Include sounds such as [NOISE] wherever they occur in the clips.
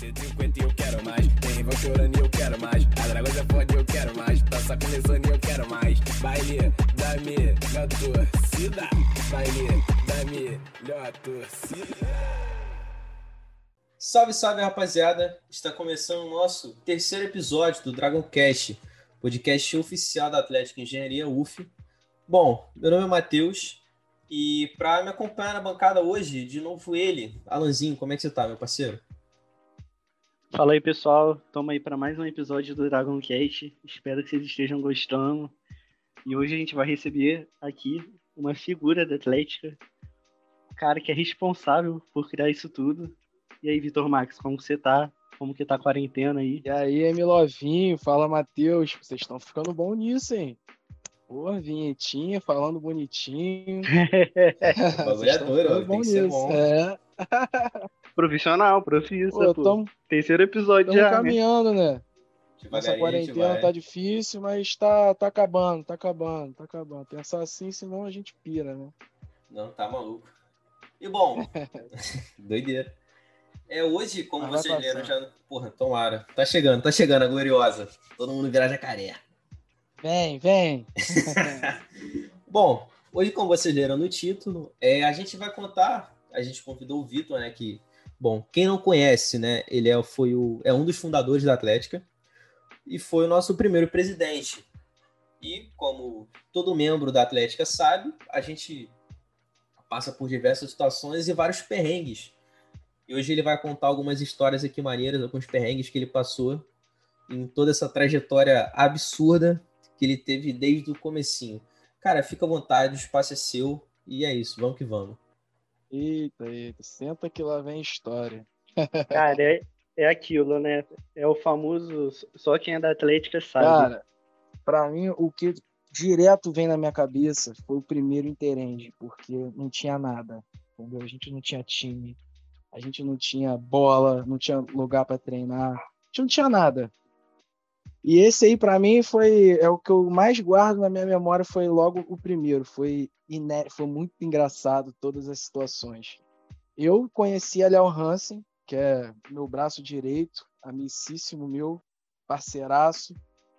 150 eu quero mais. Tem rival chorando e eu quero mais. A eu quero mais. Começando e eu quero mais. Baile da torcida. Baile da torcida. Salve, salve, rapaziada! Está começando o nosso terceiro episódio do Dragon Cast, podcast oficial da Atlética Engenharia UF. Bom, meu nome é Matheus e para me acompanhar na bancada hoje, de novo ele, Alanzinho, como é que você tá, meu parceiro? Fala aí, pessoal. Estamos aí para mais um episódio do Dragon Cast. Espero que vocês estejam gostando. E hoje a gente vai receber aqui uma figura da Atlética, o cara que é responsável por criar isso tudo. E aí, Vitor Max, como você tá? Como que tá a quarentena aí? E aí, Emilovinho, fala Matheus, vocês estão ficando bom nisso, hein? Porra, vinhetinha, falando bonitinho. o bagulho é doido, tem que ser bom. É. [LAUGHS] Profissional, profissional. Pô, tamo, Terceiro episódio já. Né? caminhando, né? Essa quarentena tá difícil, mas tá, tá acabando, tá acabando, tá acabando. Pensar assim, senão a gente pira, né? Não, tá maluco. E bom, [LAUGHS] doideira. É hoje, como mas vocês leram, já. Porra, tomara. Tá chegando, tá chegando a gloriosa. Todo mundo virar jacaré. Vem, vem. [LAUGHS] bom, hoje, como vocês leram no título, é, a gente vai contar. A gente convidou o Vitor, né? Que, bom, quem não conhece, né? Ele é, foi o, é um dos fundadores da Atlética e foi o nosso primeiro presidente. E como todo membro da Atlética sabe, a gente passa por diversas situações e vários perrengues. E hoje ele vai contar algumas histórias aqui maneiras, alguns perrengues que ele passou em toda essa trajetória absurda que ele teve desde o comecinho. Cara, fica à vontade, o espaço é seu e é isso, vamos que vamos. Eita, eita, senta que lá vem história. [LAUGHS] Cara, é, é aquilo, né? É o famoso. Só quem é da Atlética sabe. Cara, pra mim, o que direto vem na minha cabeça foi o primeiro Interend, porque não tinha nada. Entendeu? A gente não tinha time, a gente não tinha bola, não tinha lugar para treinar, a gente não tinha nada. E esse aí, para mim, foi é o que eu mais guardo na minha memória. Foi logo o primeiro. Foi, iné foi muito engraçado todas as situações. Eu conheci a Léo Hansen, que é meu braço direito, amicíssimo meu, parceiraço.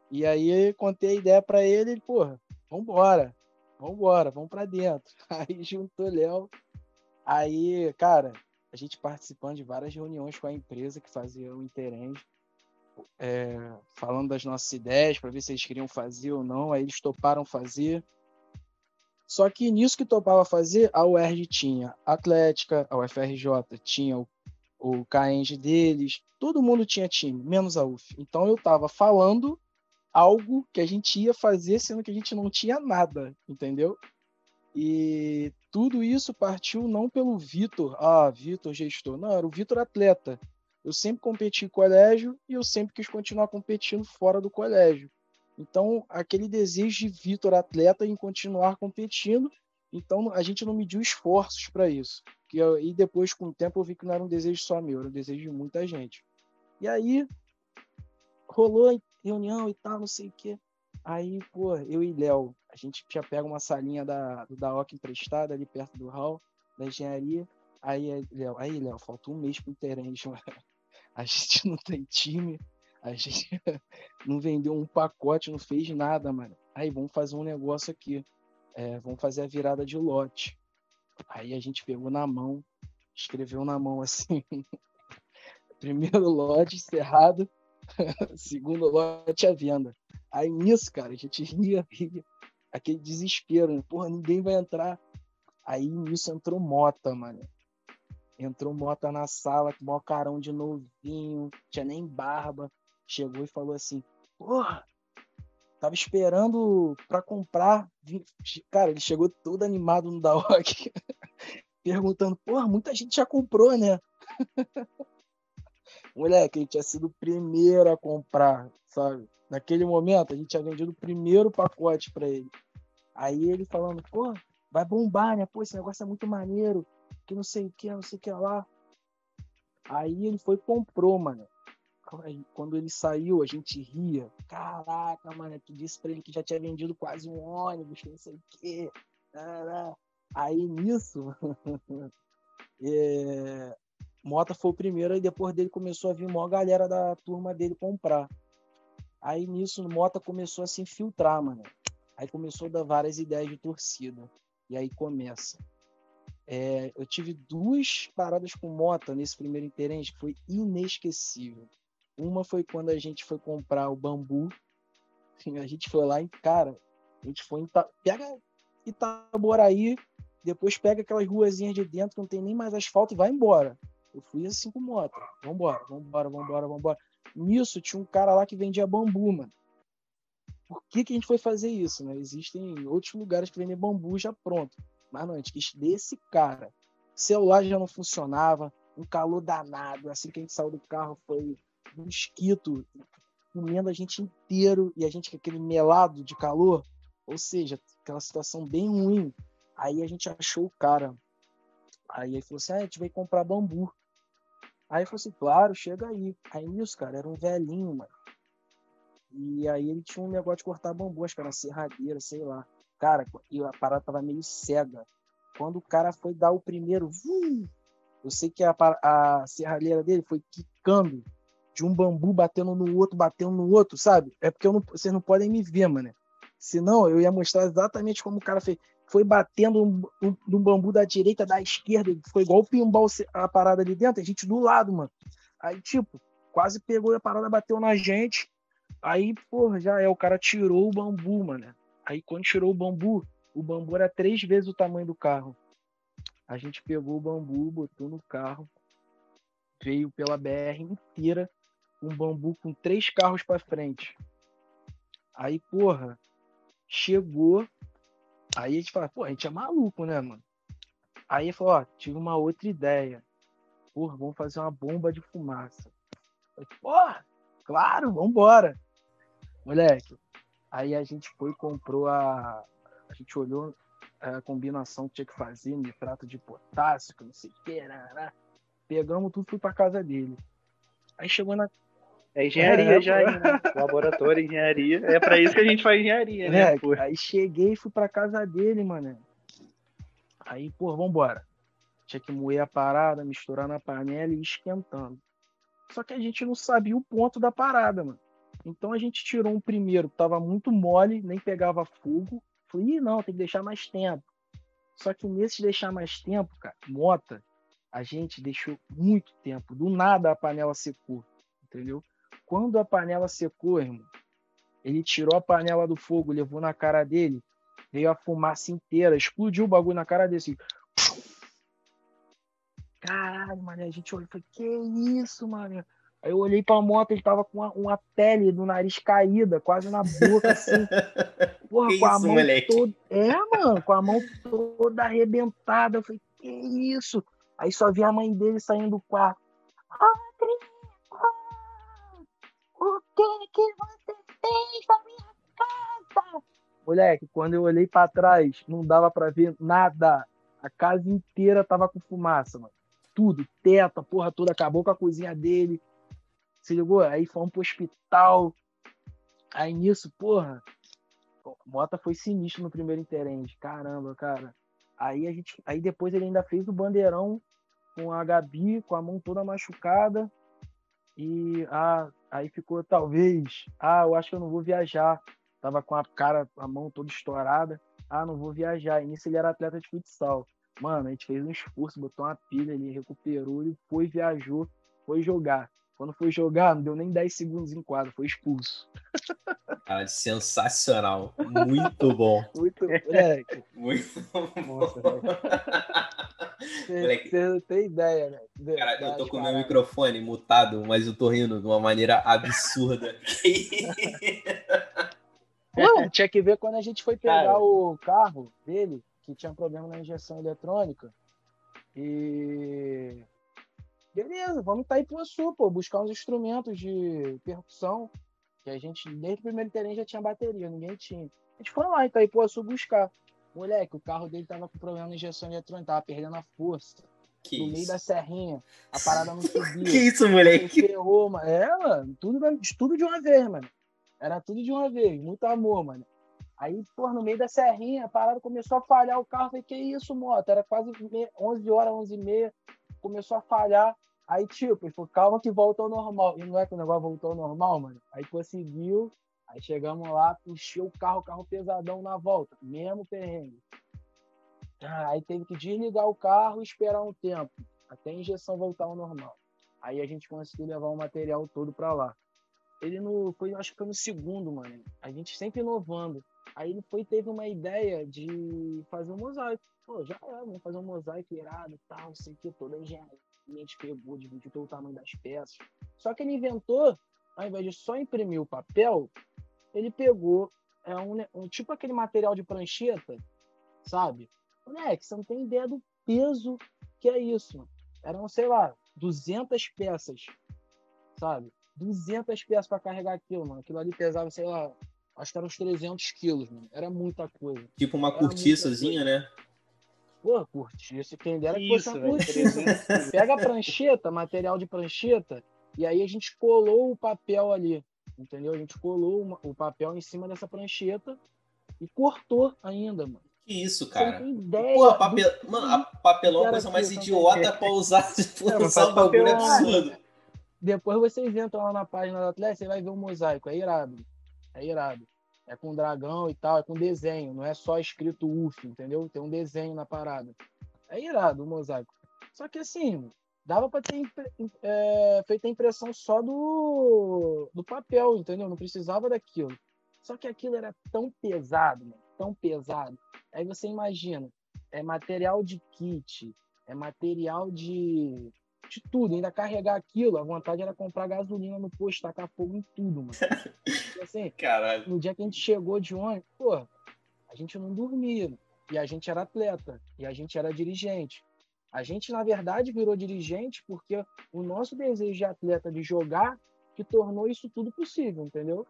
E aí contei a ideia para ele, ele, porra, vambora, vambora, vamos para dentro. [LAUGHS] Aí juntou Léo. Aí, cara, a gente participando de várias reuniões com a empresa que fazia o Interend, é, falando das nossas ideias, para ver se eles queriam fazer ou não. Aí eles toparam fazer. Só que nisso que topava fazer, a UERJ tinha Atlética, a UFRJ tinha o o KENG deles, todo mundo tinha time, menos a UF. Então eu estava falando algo que a gente ia fazer, sendo que a gente não tinha nada, entendeu? E tudo isso partiu não pelo Vitor, ah, Vitor gestor, não, era o Vitor atleta. Eu sempre competi em colégio e eu sempre quis continuar competindo fora do colégio. Então, aquele desejo de Vitor atleta em continuar competindo, então a gente não mediu esforços para isso. E depois, com o tempo, eu vi que não era um desejo só meu, era um desejo de muita gente. E aí, rolou reunião e tal, não sei o quê. Aí, pô, eu e Léo, a gente já pega uma salinha da, do DAOC emprestada ali perto do hall da engenharia. Aí, Léo, aí, Léo, falta um mês pro Interente, [LAUGHS] A [LAUGHS] gente não tem time, a gente [LAUGHS] não vendeu um pacote, não fez nada, mano. Aí, vamos fazer um negócio aqui. É, vamos fazer a virada de lote. Aí a gente pegou na mão, escreveu na mão assim: [LAUGHS] primeiro lote encerrado, segundo lote à venda. Aí nisso, cara, a gente ria, ria, aquele desespero, né? porra, ninguém vai entrar. Aí nisso entrou Mota, mano. Entrou Mota na sala com o maior carão de novinho, tinha nem barba. Chegou e falou assim: Porra, Tava esperando para comprar. Cara, ele chegou todo animado no Daok, [LAUGHS] perguntando: porra, muita gente já comprou, né? [LAUGHS] Moleque, ele tinha sido o primeiro a comprar, sabe? Naquele momento, a gente tinha vendido o primeiro pacote para ele. Aí ele falando: pô, vai bombar, né? Pô, esse negócio é muito maneiro, que não sei o que, não sei o que lá. Aí ele foi e comprou, mano quando ele saiu, a gente ria. Caraca, mano, tu disse pra ele que já tinha vendido quase um ônibus, não sei o quê. Aí nisso, [LAUGHS] é... Mota foi o primeiro, e depois dele começou a vir uma galera da turma dele comprar. Aí nisso, Mota começou a se infiltrar, mano. Aí começou a dar várias ideias de torcida. E aí começa. É, eu tive duas paradas com Mota nesse primeiro interente que foi inesquecível. Uma foi quando a gente foi comprar o bambu. [LAUGHS] A gente foi lá em, cara, a gente foi em. Pega Itaboraí, depois pega aquelas ruazinhas de dentro que não tem nem mais asfalto e vai embora. Eu fui assim com moto. Vambora, vambora, vambora, vambora. Nisso tinha um cara lá que vendia bambu, mano. Por que, que a gente foi fazer isso, né? Existem outros lugares que vendem bambu já pronto. Mas não, a gente quis desse cara. Celular já não funcionava, um calor danado. Assim que a gente saiu do carro foi um mosquito comendo a gente inteiro e a gente com aquele melado de calor. Ou seja, aquela situação bem ruim. Aí a gente achou o cara. Aí ele falou assim: ah, a gente vai comprar bambu. Aí eu falei assim, claro, chega aí. Aí nisso, cara, era um velhinho, mano. E aí ele tinha um negócio de cortar bambu, acho que era serradeira, sei lá. Cara, e a parada tava meio cega. Quando o cara foi dar o primeiro, vum, eu sei que a, a serralheira dele foi quicando de um bambu batendo no outro, batendo no outro, sabe? É porque não, vocês não podem me ver, mano. Senão eu ia mostrar exatamente como o cara fez. Foi batendo um, um, um bambu da direita, da esquerda, foi igual o pinball a parada ali dentro, a gente do lado, mano. Aí, tipo, quase pegou a parada, bateu na gente. Aí, porra, já é, o cara tirou o bambu, mano. Aí quando tirou o bambu, o bambu era três vezes o tamanho do carro. A gente pegou o bambu, botou no carro, veio pela BR inteira, um bambu com três carros para frente. Aí, porra, chegou. Aí a gente fala, pô, a gente é maluco, né, mano? Aí falou, ó, tive uma outra ideia. Porra, vamos fazer uma bomba de fumaça. Falei, porra, claro, vambora. Moleque, aí a gente foi e comprou a. A gente olhou a combinação que tinha que fazer, nitrato de potássio, que não sei o que, né, né? Pegamos tudo, fui pra casa dele. Aí chegou na, é engenharia é, já, né? laboratório, engenharia. É para isso que a gente faz engenharia, né? É, aí cheguei e fui pra casa dele, mano. Aí, pô, vambora. Tinha que moer a parada, misturar na panela e ir esquentando. Só que a gente não sabia o ponto da parada, mano. Então a gente tirou um primeiro que tava muito mole, nem pegava fogo. Falei, Ih, não, tem que deixar mais tempo. Só que nesse deixar mais tempo, cara, mota, a gente deixou muito tempo. Do nada a panela secou, entendeu? Quando a panela secou, irmão, ele tirou a panela do fogo, levou na cara dele, veio a fumaça inteira, explodiu o bagulho na cara dele assim. Caralho, mano, a gente olhou e falou, que isso, mano? Aí eu olhei pra moto, ele tava com uma, uma, pele do nariz caída, quase na boca, assim. [LAUGHS] Porra, que com a mão moleque? toda. É, mano, com a mão toda arrebentada. Eu falei, que isso? Aí só vi a mãe dele saindo do quarto. Ah, o que que você fez na minha casa? Moleque, quando eu olhei para trás, não dava para ver nada. A casa inteira tava com fumaça, mano. Tudo, teto, porra toda acabou com a cozinha dele. Se ligou? Aí fomos pro hospital. Aí nisso, porra, Mota foi sinistro no primeiro interende. Caramba, cara. Aí a gente, aí depois ele ainda fez o bandeirão com a Gabi com a mão toda machucada. E ah, aí ficou talvez, ah, eu acho que eu não vou viajar. Tava com a cara, a mão toda estourada. Ah, não vou viajar. E nisso ele era atleta de futsal. Mano, a gente fez um esforço, botou uma pilha ali, recuperou, ele foi, viajou, foi jogar. Quando foi jogar, não deu nem 10 segundos em quadro, foi expulso. Cara, sensacional. Muito bom. [LAUGHS] Muito, é. Muito bom. [LAUGHS] Você não tem ideia, né? Cara, eu tô com o meu microfone mutado, mas eu tô rindo de uma maneira absurda. [LAUGHS] Não, tinha que ver quando a gente foi pegar Cara. o carro dele, que tinha problema na injeção eletrônica. E. Beleza, vamos estar aí pro sul, pô, buscar uns instrumentos de percussão. Que a gente, desde o primeiro terreno, já tinha bateria, ninguém tinha. A gente foi lá em Itaipuaçu buscar. Moleque, o carro dele tava com problema na injeção eletrônica, tava perdendo a força. Que no isso? meio da serrinha, a parada não subia. [LAUGHS] que isso, moleque? Ferrou, mano. É, mano, tudo, tudo de uma vez, mano. Era tudo de uma vez, muito amor, mano. Aí, pô, no meio da serrinha, a parada começou a falhar o carro. Falei, que isso, moto? Era quase 11 horas, 11 e meia. Começou a falhar. Aí, tipo, ele falou, calma que volta ao normal. E não é que o negócio voltou ao normal, mano. Aí conseguiu, aí chegamos lá, puxou o carro, carro pesadão na volta, mesmo perrengue. Ah, aí teve que desligar o carro e esperar um tempo, até a injeção voltar ao normal. Aí a gente conseguiu levar o material todo para lá. Ele no, foi, acho que foi no segundo, mano. A gente sempre inovando. Aí ele foi teve uma ideia de fazer um mosaico. Pô, já é, vamos fazer um mosaico irado e tal, não sei o que, toda a gente pegou, dividiu pelo tamanho das peças. Só que ele inventou, ao invés de só imprimir o papel, ele pegou é um, um tipo aquele material de prancheta, sabe? Moleque, você não tem ideia do peso que é isso. Eram, sei lá, 200 peças, sabe? 200 peças para carregar aquilo, mano. Aquilo ali pesava, sei lá, acho que eram uns 300 quilos, mano. Era muita coisa. Tipo uma cortiçazinha, né? Pô, cortiça. Quem dera que fosse uma cortiça. Pega a prancheta, material de prancheta, e aí a gente colou o papel ali, entendeu? A gente colou uma, o papel em cima dessa prancheta e cortou ainda, mano. Que isso, cara? Você tem ideia Pô, papel... do... Mano, a papelão é a coisa mais idiota pra usar, é, [LAUGHS] usar bagulho absurdo. Depois vocês entram lá na página do Atlético, você vai ver o um mosaico. É irado. É irado. É com dragão e tal, é com desenho. Não é só escrito UF, entendeu? Tem um desenho na parada. É irado o mosaico. Só que assim, dava para ter é, feito a impressão só do, do papel, entendeu? Não precisava daquilo. Só que aquilo era tão pesado, mano, tão pesado. Aí você imagina, é material de kit, é material de de tudo, ainda carregar aquilo, a vontade era comprar gasolina no posto, tacar fogo em tudo, mano. [LAUGHS] E, assim, Caralho. no dia que a gente chegou de ônibus, pô, a gente não dormia. E a gente era atleta, e a gente era dirigente. A gente, na verdade, virou dirigente porque o nosso desejo de atleta de jogar que tornou isso tudo possível, entendeu?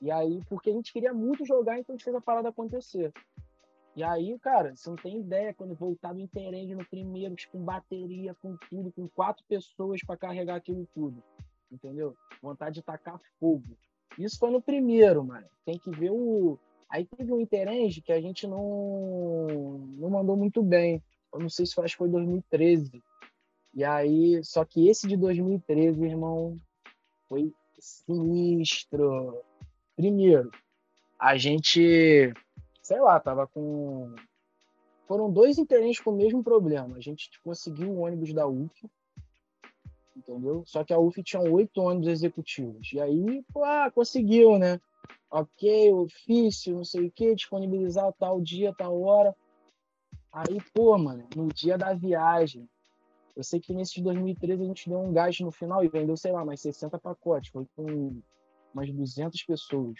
E aí, porque a gente queria muito jogar, então a gente fez a parada acontecer. E aí, cara, você não tem ideia quando voltar do Interend no primeiro, com bateria, com tudo, com quatro pessoas para carregar aquilo tudo. Entendeu? Vontade de tacar fogo. Isso foi no primeiro, mano. Tem que ver o. Aí teve um Interend que a gente não, não mandou muito bem. Eu não sei se foi, acho que foi 2013. E aí, só que esse de 2013, irmão, foi sinistro. Primeiro, a gente sei lá, tava com. Foram dois interentes com o mesmo problema. A gente conseguiu o ônibus da UF, entendeu? Só que a UF tinha oito ônibus executivos. E aí, pô, ah, conseguiu, né? Ok, ofício, não sei o que, disponibilizar tal dia, tal hora. Aí, pô, mano, no dia da viagem, eu sei que nesse de 2013 a gente deu um gás no final e vendeu, sei lá, mais 60 pacotes. Foi com umas 200 pessoas.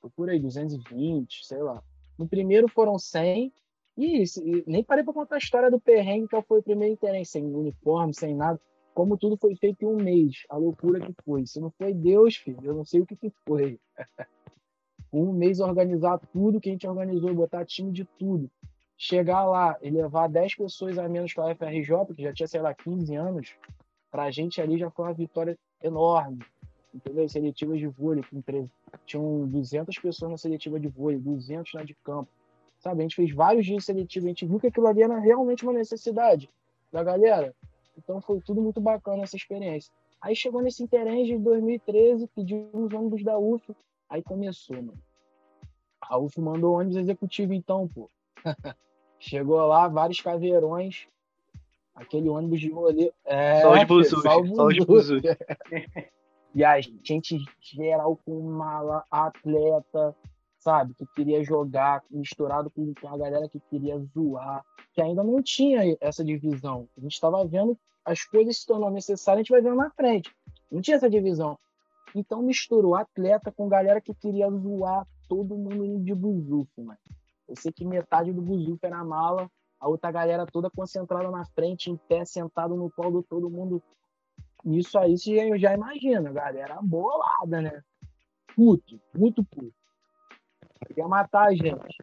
Foi por aí, 220, sei lá. No primeiro foram 100. E, e nem parei para contar a história do perrengue, que foi o primeiro interesse, sem uniforme, sem nada. Como tudo foi feito em um mês. A loucura que foi. Se não foi Deus, filho, eu não sei o que, que foi. [LAUGHS] um mês organizar tudo que a gente organizou, botar time de tudo. Chegar lá e levar 10 pessoas a menos que a UFRJ, porque já tinha, sei lá, 15 anos, para a gente ali já foi uma vitória enorme entendeu? Seletivas de vôlei com 13. Tinham 200 pessoas na seletiva de vôlei, 200 na de campo. Sabe, a gente fez vários dias seletivos, a gente viu que aquilo ali era realmente uma necessidade da galera. Então foi tudo muito bacana essa experiência. Aí chegou nesse Interenge de 2013, pedimos ônibus da UF, aí começou, mano. A UF mandou ônibus executivo então, pô. [LAUGHS] Chegou lá, vários caveirões, aquele ônibus de rolê. É, só os buzus, só os buzus. E a gente geral com mala, atleta, sabe, que queria jogar, misturado com a galera que queria zoar, que ainda não tinha essa divisão. A gente estava vendo as coisas se tornando necessárias, a gente vai vendo na frente. Não tinha essa divisão. Então misturou atleta com galera que queria zoar todo mundo de buzuf, mano. Eu sei que metade do buzuf era mala, a outra galera toda concentrada na frente, em pé, sentado no colo, todo mundo isso aí você já imagina, galera bolada, né? Puto, muito puto. Quer matar a gente.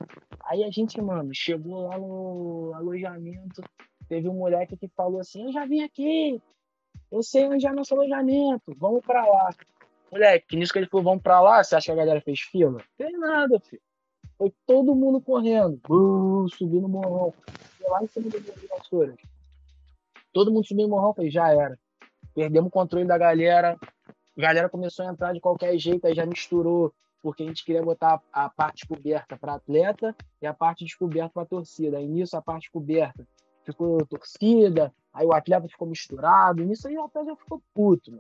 Aí a gente, mano, chegou lá no alojamento, teve um moleque que falou assim, eu já vim aqui, eu sei onde é nosso alojamento, vamos pra lá. Moleque, nisso que ele falou, vamos pra lá, você acha que a galera fez fila? Fez nada, filho. Foi todo mundo correndo, uh, subindo o morrão. Foi lá em cima vassouras. Todo mundo subiu em morrão, falei, já era. Perdemos o controle da galera. A galera começou a entrar de qualquer jeito, aí já misturou, porque a gente queria botar a parte coberta para atleta e a parte descoberta para torcida. Aí nisso a parte coberta ficou torcida, aí o atleta ficou misturado, nisso aí o atleta já ficou puto.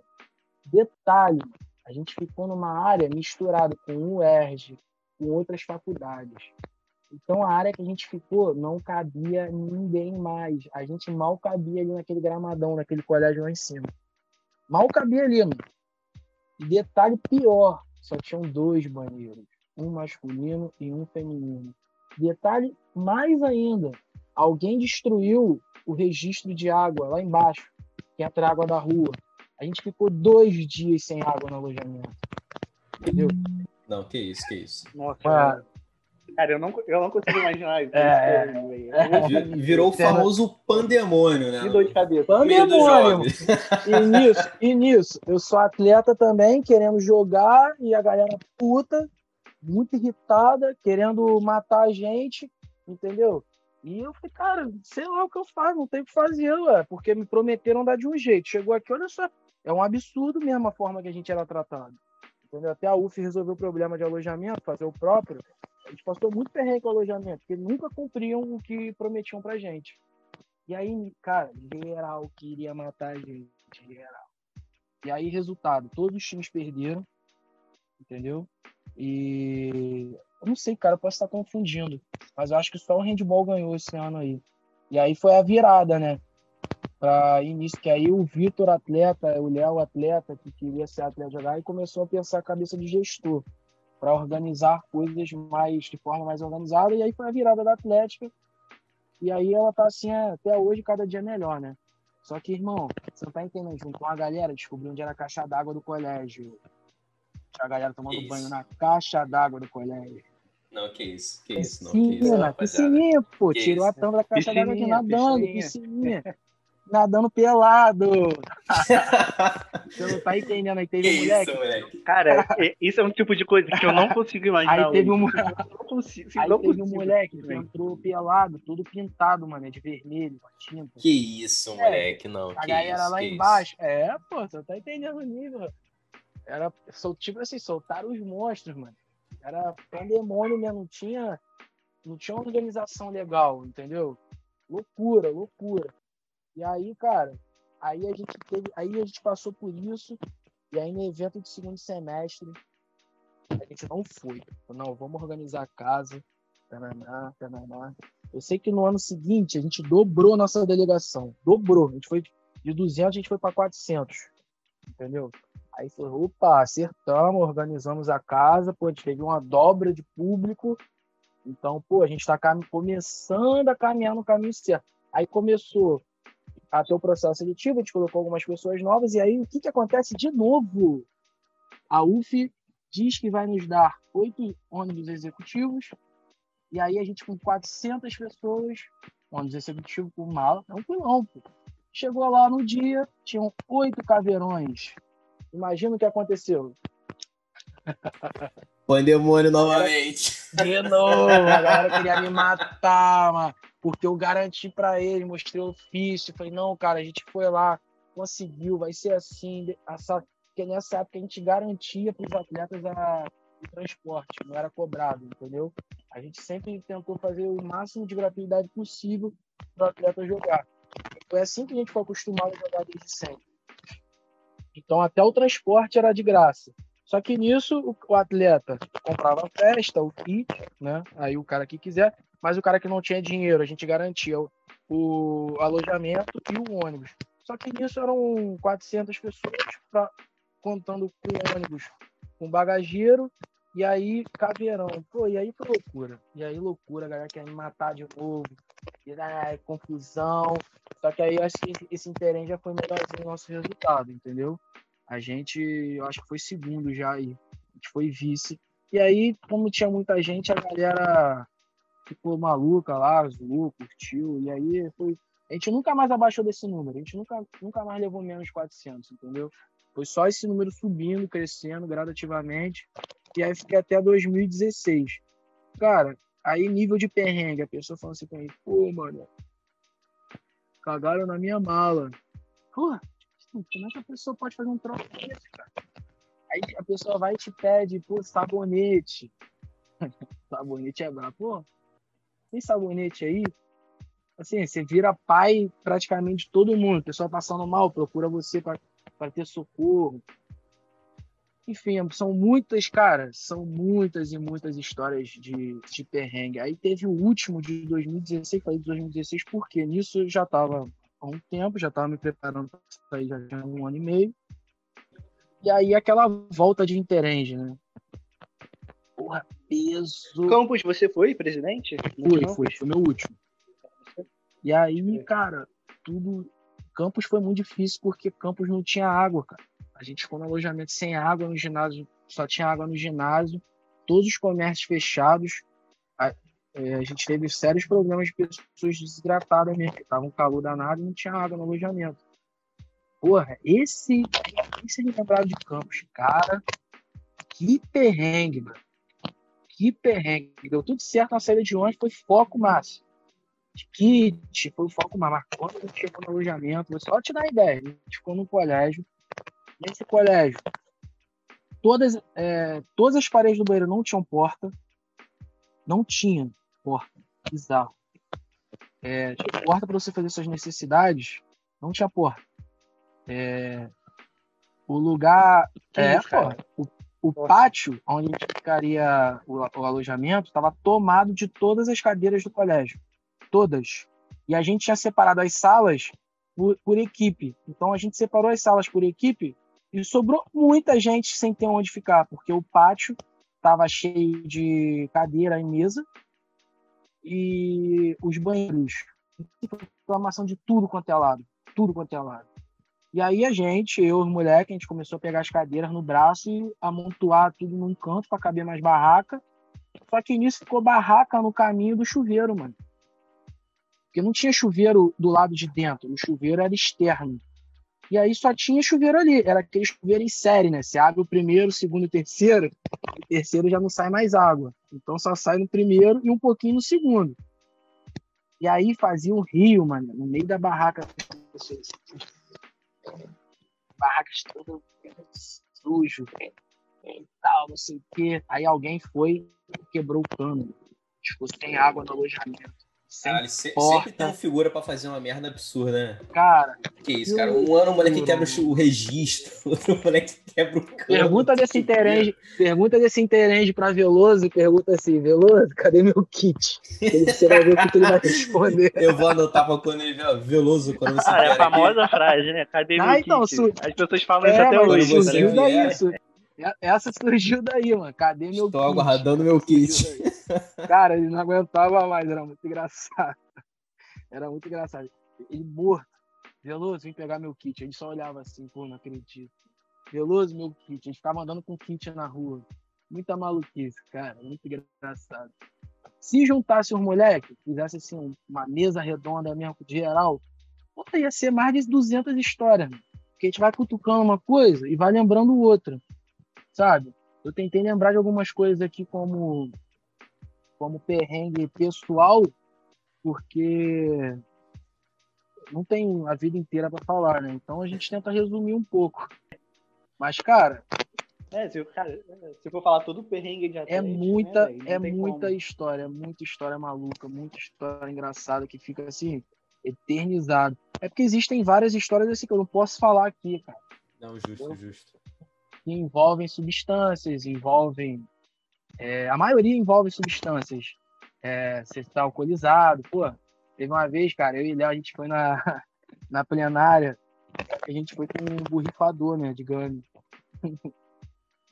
Detalhe, a gente ficou numa área misturada com o UERJ, com outras faculdades. Então a área que a gente ficou não cabia ninguém mais. A gente mal cabia ali naquele gramadão, naquele colégio lá em cima. Mal cabia ali, mano. E detalhe pior, só tinham dois banheiros, um masculino e um feminino. Detalhe mais ainda, alguém destruiu o registro de água lá embaixo, que entra a água da rua. A gente ficou dois dias sem água no alojamento. Entendeu? Não, que isso, que isso. Nossa, cara, cara eu, não, eu não consigo imaginar [LAUGHS] isso. É, é. Virou o famoso pandemônio, né? Que dor de cabeça. Pandemônio. E nisso, e nisso, eu sou atleta também, querendo jogar, e a galera puta, muito irritada, querendo matar a gente, entendeu? E eu falei, cara, sei lá o que eu faço, não tem o que fazer, ué, porque me prometeram dar de um jeito. Chegou aqui, olha só, é um absurdo mesmo a forma que a gente era tratado. Entendeu? Até a UF resolveu o problema de alojamento, fazer o próprio. A gente passou muito perrengue com o alojamento, porque nunca cumpriam o que prometiam pra gente. E aí, cara, geral queria matar a gente, geral. E aí, resultado, todos os times perderam, entendeu? E eu não sei, cara, eu posso estar confundindo, mas eu acho que só o handball ganhou esse ano aí. E aí foi a virada, né? Para início, que aí o Vitor, atleta, o Léo, atleta, que queria ser atleta jogar, e começou a pensar a cabeça de gestor para organizar coisas mais de forma mais organizada. E aí foi a virada da Atlética. E aí ela tá assim até hoje, cada dia melhor, né? Só que, irmão, você não tá entendendo? Juntou a galera, descobriu onde era a caixa d'água do colégio. A galera tomando Isso. banho na caixa d'água do colégio. Não, que isso, que isso, não, que isso, piscininha, pô. Que Tirou isso, a tampa da caixa d'água aqui Piscininha, nadando, piscininha. Nadando pelado. [LAUGHS] Você não tá entendendo? Aí teve Que um moleque. isso, moleque. Cara, é- isso é um tipo de coisa que eu não consigo imaginar. Aí teve um, não consigo, aí não teve um moleque que entrou pelado, todo pintado, mano, de vermelho, com a tinta. Que isso, moleque, não. A que galera isso, lá que isso. embaixo. É, pô, você tá entendendo o nível. Era, sol- tipo assim, soltaram os monstros, mano. Era pandemônio mesmo, não tinha, não tinha uma organização legal, entendeu? Loucura, loucura. E aí, cara, aí a gente teve, aí a gente passou por isso, e aí no evento de segundo semestre, a gente não foi. Não, vamos organizar a casa. Tananá, tananá. Eu sei que no ano seguinte a gente dobrou nossa delegação. Dobrou. A gente foi de 200, a gente foi para 400. Entendeu? Aí foi, opa, acertamos, organizamos a casa, pô, a gente teve uma dobra de público. Então, pô, a gente está começando a caminhar no caminho certo. Aí começou a ter o processo seletivo, a gente colocou algumas pessoas novas, e aí o que, que acontece de novo? A UF diz que vai nos dar oito ônibus executivos, e aí a gente com 400 pessoas, ônibus executivo com mala, tranquilão, pô. Chegou lá no dia, tinham oito caveirões. Imagina o que aconteceu. [LAUGHS] Pandemônio novamente. De novo, a galera queria me matar, mano, porque eu garanti pra ele, mostrei o ofício. Falei, não, cara, a gente foi lá, conseguiu, vai ser assim. Essa... Porque nessa época a gente garantia para os atletas a... o transporte, não era cobrado, entendeu? A gente sempre tentou fazer o máximo de gratuidade possível para o atleta jogar. Foi assim que a gente foi acostumado a jogar desde sempre. Então, até o transporte era de graça. Só que nisso, o atleta comprava a festa, o kit, né? Aí o cara que quiser, mas o cara que não tinha dinheiro, a gente garantia o, o alojamento e o ônibus. Só que nisso eram 400 pessoas, pra, contando com ônibus, com bagageiro, e aí caveirão. Pô, e aí foi loucura. E aí loucura, a galera quer me matar de novo. E ai, confusão. Só que aí acho que esse interém já foi melhorzinho o nosso resultado, entendeu? A gente, eu acho que foi segundo já aí. A gente foi vice. E aí, como tinha muita gente, a galera ficou maluca lá, zoou, curtiu. E aí foi. A gente nunca mais abaixou desse número. A gente nunca, nunca mais levou menos de 400, entendeu? Foi só esse número subindo, crescendo gradativamente. E aí fiquei até 2016. Cara, aí nível de perrengue, a pessoa falando assim pra mim, pô, mano, cagaram na minha mala. Porra, como é que a pessoa pode fazer um troço desse, cara? Aí a pessoa vai e te pede, pô, sabonete. [LAUGHS] sabonete é brabo. Pô, tem sabonete aí? Assim, você vira pai praticamente de todo mundo. pessoa passando mal, procura você para ter socorro. Enfim, são muitas, cara, são muitas e muitas histórias de, de perrengue. Aí teve o último de 2016, falei de 2016 porque nisso eu já estava há um tempo, já estava me preparando para sair já há um ano e meio. E aí aquela volta de Interenge, né? Peso. Campos, você foi presidente? Fui, fui, foi meu último. E aí, cara, tudo. Campos foi muito difícil porque Campos não tinha água, cara. A gente ficou no alojamento sem água no ginásio, só tinha água no ginásio, todos os comércios fechados. A, é, a gente teve sérios problemas de pessoas desidratadas mesmo, que estavam calor danado e não tinha água no alojamento. Porra, esse. Esse lembrado de Campos, cara. Que perrengue, mano. Que perrengue. Deu tudo certo na saída de ônibus, foi foco máximo. Kit, foi o foco máximo. Mas quando chegou no alojamento, só te dar ideia, a gente ficou no colégio nesse colégio, todas, é, todas as paredes do banheiro não tinham porta. Não tinha porta. Bizarro. É, porta para você fazer suas necessidades. Não tinha porta. É, o lugar. Que é, isso, pô, o, o pátio onde ficaria o, o alojamento estava tomado de todas as cadeiras do colégio. Todas. E a gente tinha separado as salas por, por, equipe. Então a gente separou as salas por equipe e sobrou muita gente sem ter onde ficar, porque o pátio estava cheio de cadeira e mesa e os banheiros, reclamação de tudo quanto é lado, tudo quanto é lado. E aí a gente, eu e os moleques, a gente começou a pegar as cadeiras no braço e amontoar tudo num canto para caber mais barraca. Só que nisso ficou barraca no caminho do chuveiro, mano. Porque não tinha chuveiro do lado de dentro, o chuveiro era externo. E aí só tinha chuveiro ali. Era aquele chuveiro em série, né? Você abre o primeiro, o segundo e o terceiro, o terceiro já não sai mais água. Então só sai no primeiro e um pouquinho no segundo. E aí fazia um rio, mano, no meio da barraca. Barracas todo sujo e tal, não sei o quê. Aí alguém foi e quebrou o cano. Ficou sem água no alojamento. Caralho, se, sempre tem uma figura pra fazer uma merda absurda, né? Cara. Que isso, cara? Um ano o moleque quebra o registro, [LAUGHS] outro moleque quebra o cano. Pergunta desse interenge, pergunta desse interenge pra Veloso e pergunta assim: Veloso, cadê meu kit? Você vai ver o que ele vai responder. [LAUGHS] Eu vou anotar pra quando ele ver Veloso, quando você Ah, é a famosa aqui. frase, né? Cadê ah, meu então, kit? Su... As pessoas falam é, isso até hoje. Surgiu tá daí, isso. Essa surgiu daí, mano. Cadê meu Estou kit? aguardando meu kit. Cara, ele não aguentava mais, era muito engraçado. [LAUGHS] Era muito engraçado. Ele morto. Veloso, vem pegar meu kit. A gente só olhava assim, pô, não acredito. Veloso, meu kit. A gente ficava andando com kit na rua. Muita maluquice, cara. Muito engraçado. Se juntasse os moleques, fizesse assim, uma mesa redonda mesmo, geral, ia ser mais de 200 histórias. Porque a gente vai cutucando uma coisa e vai lembrando outra sabe? Eu tentei lembrar de algumas coisas aqui como como perrengue pessoal, porque não tem a vida inteira para falar, né? Então a gente tenta resumir um pouco. Mas, cara. É, se, cara, se for falar todo o perrengue de É muita, né, é muita como. história, muita história maluca, muita história engraçada que fica assim, eternizado. É porque existem várias histórias assim que eu não posso falar aqui, cara. Não, justo, eu, justo que envolvem substâncias, envolvem. É, a maioria envolve substâncias. É, você está alcoolizado. Pô, teve uma vez, cara, eu e Léo, a gente foi na, [LAUGHS] na plenária, a gente foi com um borrifador, né, de game. [LAUGHS]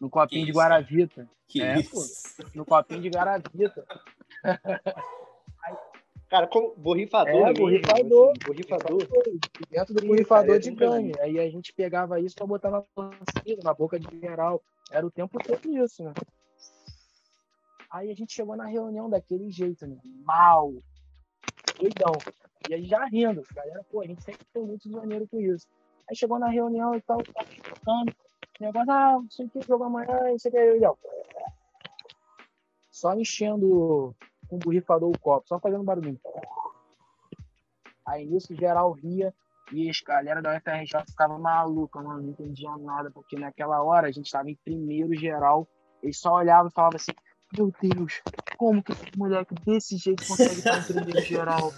no copinho de Guaravita. Que é, isso? Pô, no copinho de Guaravita. Cara, como borrifador. É, borrifador. Assim, borrifador. Dentro do borrifador de gangue. Aí a gente pegava isso pra botar na lancina, na boca de geral. Era o tempo todo isso, né? Aí a gente chegou na reunião daquele jeito, né? Mal. Doidão. E aí já rindo. Galera, pô, a gente sempre tem muito maneiro com isso. Aí chegou na reunião e tal, tá tocando. Negócio, ah, não sei o que, jogo amanhã, não sei o que. Só enchendo com o borrifador o copo, só fazendo barulho. Aí nisso geral ria e as galera da UFRJ ficava maluca, mano, não entendia nada, porque naquela hora a gente estava em primeiro geral, eles só olhavam e falavam assim, meu Deus, como que esse moleque desse jeito consegue estar em primeiro [LAUGHS] geral?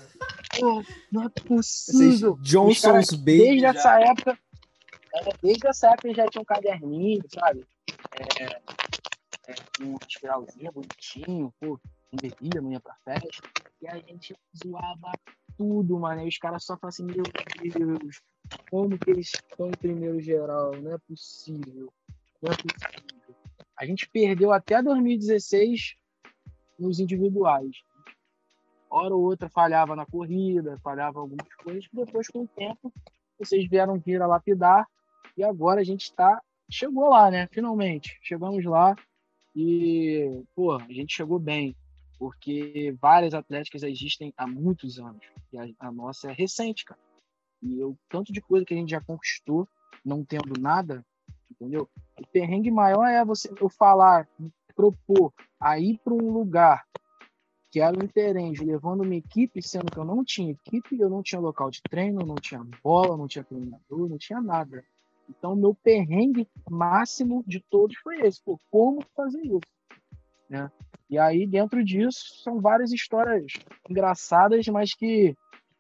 Pô, não é possível. Johnson's Baby. Desde já... essa época, é, desde essa época eles já tinham um caderninho, sabe? É, é, um espiralzinho bonitinho, pô, não bebia, não ia pra festa. E a gente zoava tudo, mano. E os caras só falam assim, meu Deus, como que eles estão em primeiro geral? Não é possível. Não é possível. A gente perdeu até 2016 nos individuais. Hora ou outra falhava na corrida, falhava algumas coisas, que depois, com o tempo, vocês vieram vir a lapidar e agora a gente está chegou lá, né? Finalmente, chegamos lá e, pô, a gente chegou bem porque várias atléticas existem há muitos anos e a, a, nossa é recente, cara. E o tanto de coisa que a gente já conquistou não tendo nada, entendeu? O perrengue maior é você eu falar, propor a ir para um lugar que era o Interenge, levando uma equipe, sendo que eu não tinha equipe, eu não tinha local de treino, não tinha bola, não tinha treinador, não tinha nada. Então, meu perrengue máximo de todos foi esse. Pô, como fazer isso? Né? E aí, dentro disso, são várias histórias engraçadas, mas que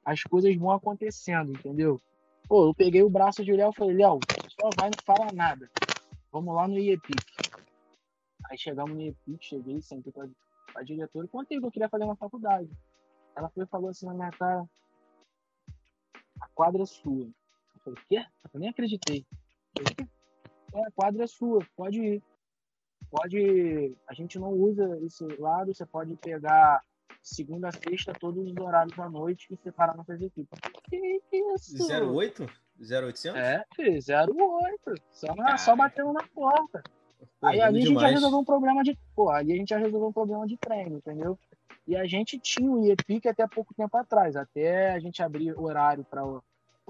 as coisas vão acontecendo, entendeu? Pô, eu peguei o braço de Léo e falei, Léo, só vai, não fala nada. Vamos lá no IEPIC. Aí chegamos no IEPIC, cheguei, sentei com a, diretora e contei que eu queria fazer uma faculdade. Ela foi falou assim na minha cara, a quadra é sua. Eu falei, quê? Eu nem acreditei. É, a quadra é sua, pode ir pode. A gente não usa esse lado, você pode pegar segunda, sexta, todos os horários da noite e separar nossas equipes. Que isso? 08? 0800? É, 08. Só, só batendo na porta. Pô, aí ali a gente já resolveu um problema de. Pô, ali a gente já resolveu um problema de treino, entendeu? E a gente tinha o IEPIC até pouco tempo atrás, até a gente abrir horário para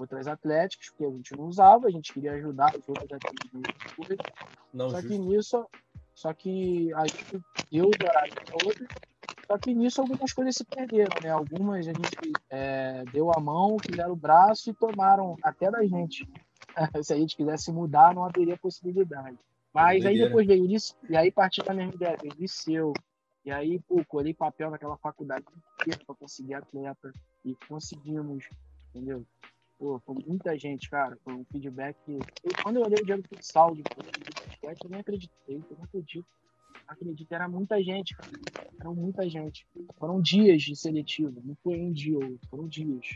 outras atléticas, que a gente não usava, a gente queria ajudar os outros atletas. Não, Só justo. que nisso só que a gente deu o horário para outro. Só que nisso algumas coisas se perderam, né? Algumas a gente é, deu a mão, fizeram o braço e tomaram até da gente. [LAUGHS] se a gente quisesse mudar, não haveria possibilidade. Mas aí depois veio isso, e aí partiu da mesma ideia, veio liceu. E aí, pô, colhei papel naquela faculdade inteira para conseguir atleta. E conseguimos, entendeu? Pô, foi muita gente, cara. Foi um feedback. Eu, quando eu olhei o dia do futsal de basquete, eu nem acreditei. Eu não acredito. Não acredito. Era muita gente, cara. Era muita gente. Foram dias de seletivo. Não foi um dia ou outro. Foram dias.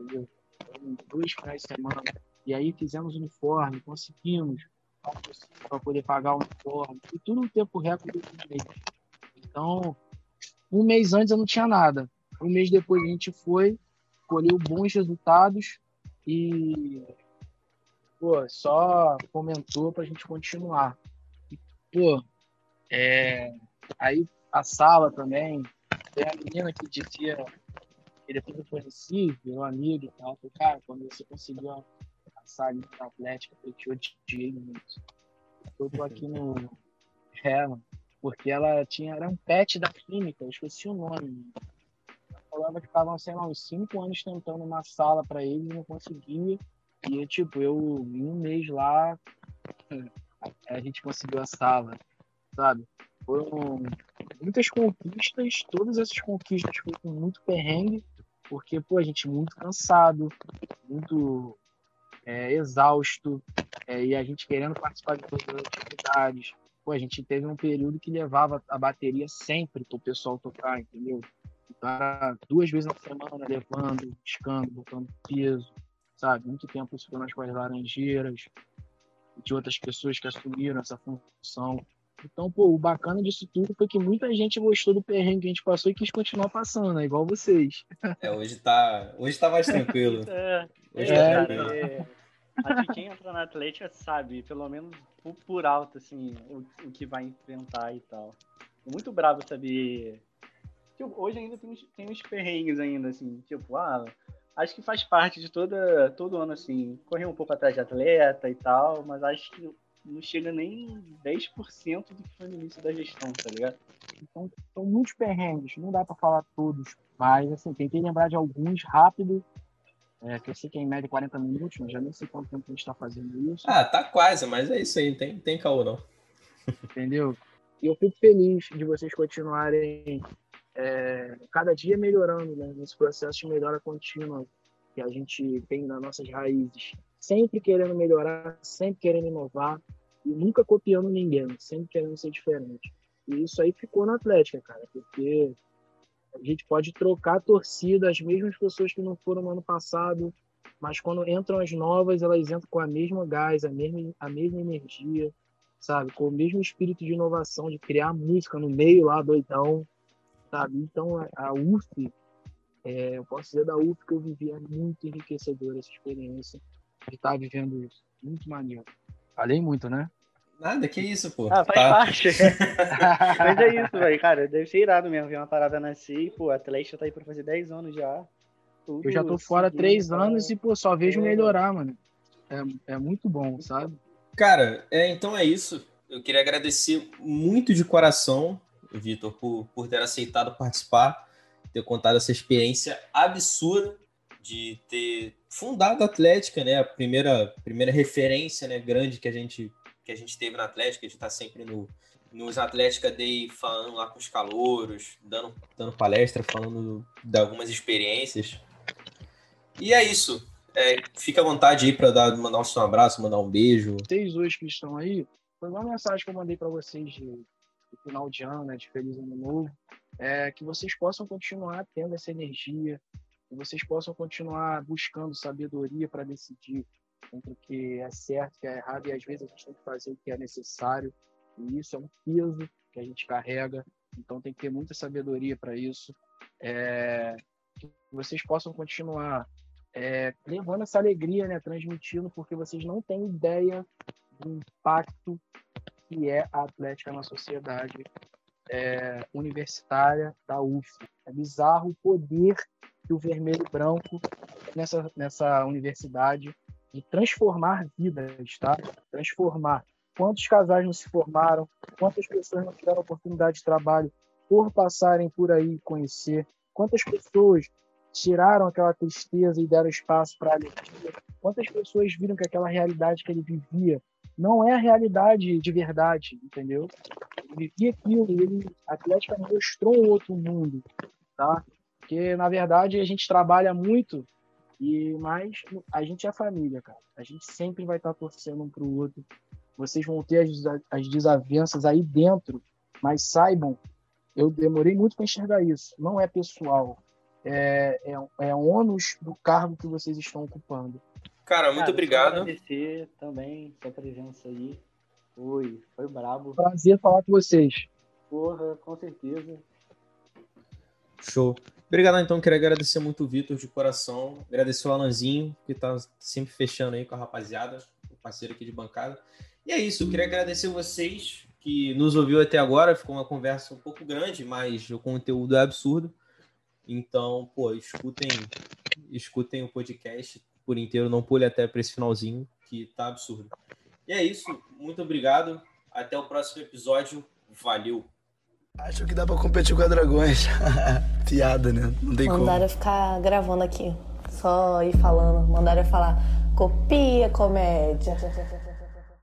Entendeu? Foram dois finais de semana. E aí fizemos uniforme, conseguimos para poder pagar o uniforme. E tudo no tempo recorde do. Então, um mês antes eu não tinha nada. Um mês depois a gente foi, colheu bons resultados e pô, só comentou para a gente continuar. Pô, é, aí a sala também, tem a menina que dizia que depois eu conheci, meu amigo e tal, falei, cara, quando você conseguiu a, sala atlética, eu te odiei muito. Eu tô aqui no. É, porque ela tinha. Era um pet da clínica, eu esqueci o nome falava que estavam, sei lá, uns cinco anos tentando uma sala para ele e não conseguia. E, tipo, eu, em um mês lá, a gente conseguiu a sala, sabe? Foram muitas conquistas, todas essas conquistas foram com muito perrengue, porque, pô, a gente muito cansado, muito é, exausto, é, e a gente querendo participar de todas as atividades. Pô, a gente teve um período que levava a bateria sempre para o pessoal tocar, entendeu? Tá duas vezes na semana levando, buscando, botando peso, sabe? Muito tempo isso foi nas as laranjeiras, de outras pessoas que assumiram essa função. Então, pô, o bacana disso tudo foi que muita gente gostou do perrengue que a gente passou e quis continuar passando, né? igual vocês. [LAUGHS] É, hoje tá, hoje tá mais tranquilo. [LAUGHS] é, hoje é, tá tranquilo. É, acho que quem entra na Atlética sabe, pelo menos por alto, assim, o, o que vai enfrentar e tal. Muito bravo saber Tipo, hoje ainda tem uns, tem uns perrengues ainda, assim, tipo, ah, acho que faz parte de toda, todo ano, assim, correr um pouco atrás de atleta e tal, mas acho que não chega nem 10% do que foi no início da gestão, tá ligado? Então, são muitos perrengues, não dá para falar todos, mas assim, tentei lembrar de alguns rápido, é, que eu sei que é em média 40 minutos, mas já nem sei quanto tempo a gente está fazendo isso. Ah, tá quase, mas é isso aí, tem, tem caô não. Entendeu? E eu fico feliz de vocês continuarem é, cada dia melhorando, né? Nesse processo de melhora contínua que a gente tem nas nossas raízes. Sempre querendo melhorar, sempre querendo inovar e nunca copiando ninguém, sempre querendo ser diferente. E isso aí ficou na Atlética, cara, porque a gente pode trocar a torcida, as mesmas pessoas que não foram no ano passado, mas quando entram as novas, elas entram com a mesma gás, a mesma, a mesma energia, sabe? Com o mesmo espírito de inovação, de criar música no meio lá, doidão, sabe? Então, a UF, é, eu posso dizer da UF que eu vivi é muito enriquecedora essa experiência de estar vivendo isso. Muito maneiro. Falei muito, né? Nada, que isso, pô. Ah, faz tá. parte. [LAUGHS] Mas é isso, velho. Cara, deve ser irado mesmo ver uma parada nascer pô, a Atlético tá aí pra fazer 10 anos já. Tudo eu já tô fora 3 anos e, pô, só vejo é... melhorar, mano. É, é muito bom, sabe? Cara, é, então é isso. Eu queria agradecer muito de coração, Vitor, por, por ter aceitado participar, ter contado essa experiência absurda de ter fundado a Atlética, né? A primeira, primeira referência né, grande que a gente que a gente teve na Atlética, a gente está sempre no, nos Atlética Day falando lá com os calouros, dando, dando palestra, falando de algumas experiências. E é isso. É, fica à vontade aí para mandar um abraço, mandar um beijo. Vocês hoje que estão aí, foi uma mensagem que eu mandei para vocês de, de, final de ano, né, de feliz ano novo, é que vocês possam continuar tendo essa energia, que vocês possam continuar buscando sabedoria para decidir entre o que é certo e o que é errado, e às vezes a gente tem que fazer o que é necessário, e isso é um peso que a gente carrega, então tem que ter muita sabedoria para isso. É, que vocês possam continuar é, levando essa alegria, né, transmitindo, porque vocês não têm ideia do impacto que é a Atlética na sociedade é, universitária da UF. É bizarro o poder que o vermelho e branco nessa, nessa universidade de transformar vidas, tá? Transformar. Quantos casais não se formaram? Quantas pessoas não tiveram oportunidade de trabalho por passarem por aí conhecer? Quantas pessoas tiraram aquela tristeza e deram espaço para alegria? Quantas pessoas viram que aquela realidade que ele vivia não é a realidade de verdade, entendeu? Ele vivia aquilo ele, a Atlética mostrou outro mundo, tá? Porque, na verdade, a gente trabalha muito e mas a gente é família, cara. A gente sempre vai estar torcendo um para o outro. Vocês vão ter as, as desavenças aí dentro, mas saibam, eu demorei muito para enxergar isso. Não é pessoal, é, é, é ônus do cargo que vocês estão ocupando. Cara, muito Cara, obrigado. Agradecer também sua presença aí. Foi, foi brabo. Prazer falar com vocês. Porra, com certeza. Show. Obrigado, então. Queria agradecer muito o Vitor de coração. Agradecer o Alanzinho, que tá sempre fechando aí com a rapaziada, o parceiro aqui de bancada. E é isso. Queria agradecer vocês que nos ouviu até agora. Ficou uma conversa um pouco grande, mas o conteúdo é absurdo. Então, pô, escutem, escutem o podcast por inteiro, não pule até para esse finalzinho, que tá absurdo. E é isso. Muito obrigado. Até o próximo episódio. Valeu! Acho que dá pra competir com a Dragões. [LAUGHS] Piada, né? Não tem Mandaram como. eu ficar gravando aqui. Só ir falando. Mandaram eu falar, copia comédia. [LAUGHS]